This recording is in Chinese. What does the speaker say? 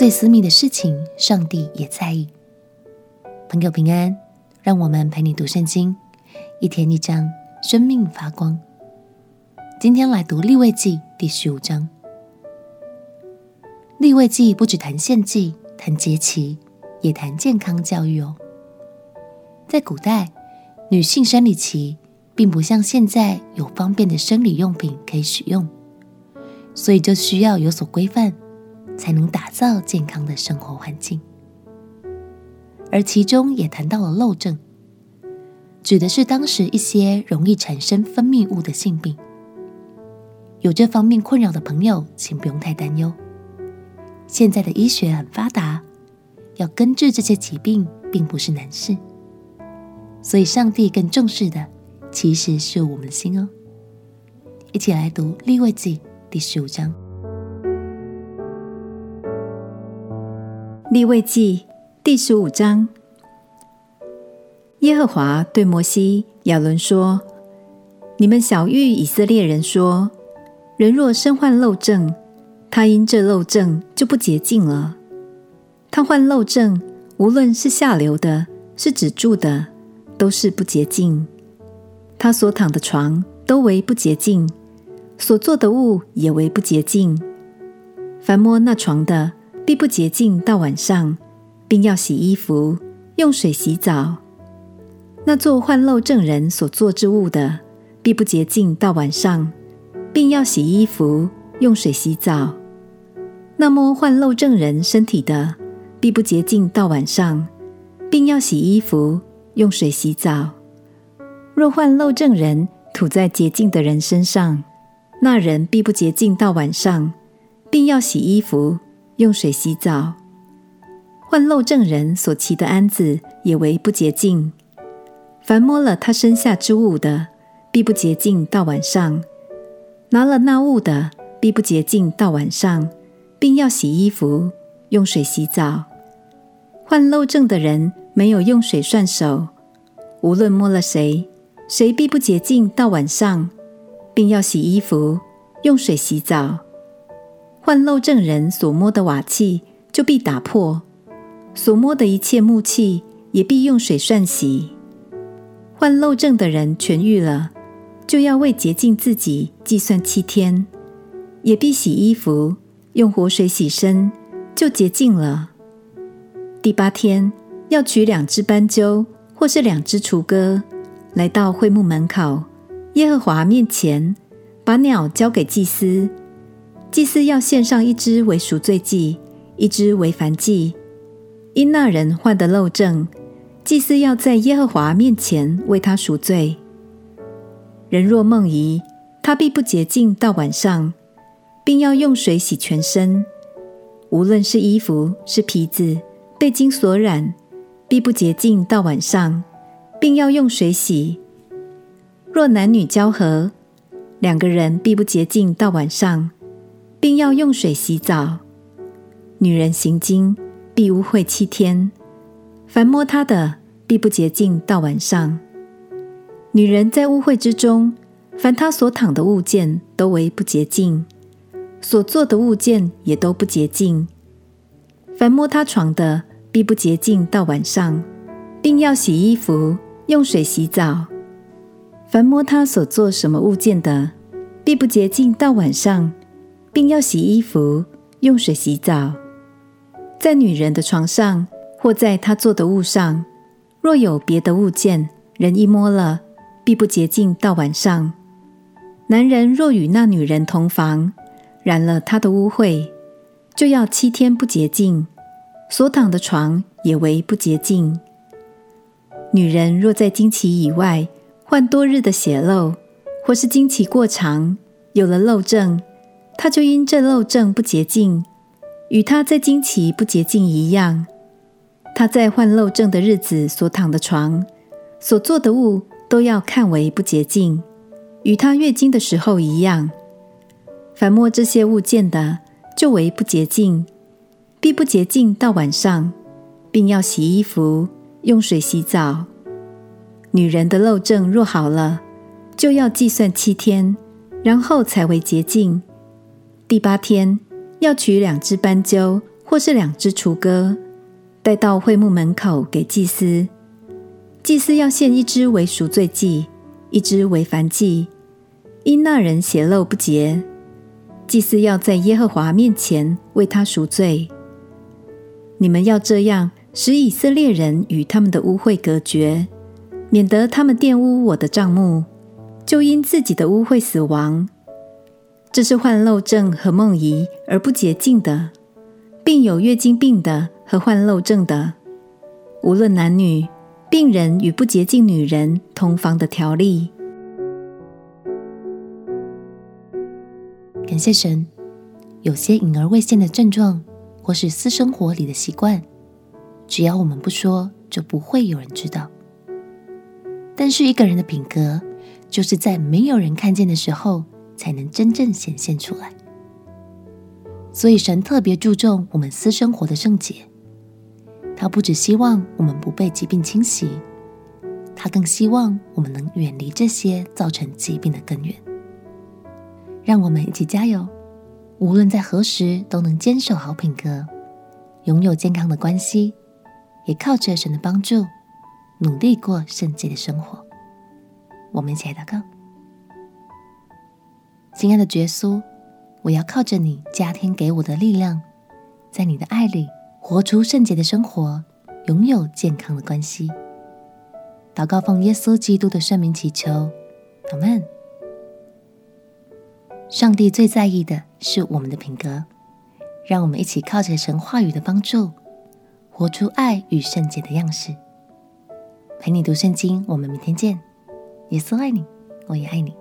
最私密的事情，上帝也在意。朋友平安，让我们陪你读圣经，一天一章，生命发光。今天来读利未记第十五章。利未记不只谈献祭、谈节期，也谈健康教育哦。在古代，女性生理期并不像现在有方便的生理用品可以使用，所以就需要有所规范。才能打造健康的生活环境，而其中也谈到了漏症，指的是当时一些容易产生分泌物的性病。有这方面困扰的朋友，请不用太担忧。现在的医学很发达，要根治这些疾病并不是难事。所以，上帝更重视的其实是我们的心哦。一起来读利未记第十五章。利未记第十五章，耶和华对摩西、亚伦说：“你们晓諭以色列人说，人若身患漏症，他因这漏症就不洁净了。他患漏症，无论是下流的，是止住的，都是不洁净。他所躺的床都为不洁净，所做的物也为不洁净。凡摸那床的，必不洁净到晚上，并要洗衣服，用水洗澡。那做患漏症人所做之物的，必不洁净到晚上，并要洗衣服，用水洗澡。那摸患漏症人身体的，必不洁净到晚上，并要洗衣服，用水洗澡。若患漏症人吐在洁净的人身上，那人必不洁净到晚上，并要洗衣服。用水洗澡，患漏症人所骑的鞍子也为不洁净。凡摸了他身下之物的，必不洁净到晚上；拿了那物的，必不洁净到晚上，并要洗衣服，用水洗澡。患漏症的人没有用水涮手，无论摸了谁，谁必不洁净到晚上，并要洗衣服，用水洗澡。患漏症人所摸的瓦器就必打破，所摸的一切木器也必用水涮洗。患漏症的人痊愈了，就要为洁净自己计算七天，也必洗衣服，用活水洗身，就洁净了。第八天要取两只斑鸠或是两只雏鸽，来到会幕门口耶和华面前，把鸟交给祭司。祭司要献上一只为赎罪祭，一只为燔祭。因那人患的漏症，祭司要在耶和华面前为他赎罪。人若梦遗，他必不洁净到晚上，并要用水洗全身，无论是衣服是皮子，被金所染，必不洁净到晚上，并要用水洗。若男女交合，两个人必不洁净到晚上。并要用水洗澡。女人行经必污秽七天，凡摸她的必不洁净到晚上。女人在污秽之中，凡她所躺的物件都为不洁净，所坐的物件也都不洁净。凡摸她床的必不洁净到晚上，并要洗衣服，用水洗澡。凡摸她所做什么物件的，必不洁净到晚上。并要洗衣服，用水洗澡。在女人的床上，或在她坐的物上，若有别的物件，人一摸了，必不洁净到晚上。男人若与那女人同房，染了她的污秽，就要七天不洁净，所躺的床也为不洁净。女人若在经期以外患多日的血漏，或是经期过长，有了漏症。他就因这漏症不洁净，与他在经期不洁净一样。他在患漏症的日子所躺的床、所做的物，都要看为不洁净，与他月经的时候一样。凡摸这些物件的，就为不洁净，必不洁净到晚上，并要洗衣服，用水洗澡。女人的漏症若好了，就要计算七天，然后才为洁净。第八天要取两只斑鸠或是两只雏鸽，带到会幕门口给祭司。祭司要献一只为赎罪祭，一只为燔祭。因那人血漏不洁，祭司要在耶和华面前为他赎罪。你们要这样使以色列人与他们的污秽隔绝，免得他们玷污我的帐幕，就因自己的污秽死亡。这是患漏症和梦遗而不洁净的，并有月经病的和患漏症的，无论男女，病人与不洁净女人同房的条例。感谢神，有些隐而未现的症状，或是私生活里的习惯，只要我们不说，就不会有人知道。但是一个人的品格，就是在没有人看见的时候，才能真正显现出来。所以神特别注重我们私生活的圣洁。他不只希望我们不被疾病侵袭，他更希望我们能远离这些造成疾病的根源。让我们一起加油，无论在何时都能坚守好品格，拥有健康的关系，也靠着神的帮助，努力过圣洁的生活。我们一起来祷告。亲爱的耶稣，我要靠着你加添给我的力量，在你的爱里活出圣洁的生活，拥有健康的关系。祷告奉耶稣基督的圣名祈求，阿门。上帝最在意的是我们的品格，让我们一起靠着神话语的帮助，活出爱与圣洁的样式。陪你读圣经，我们明天见。耶稣爱你，我也爱你。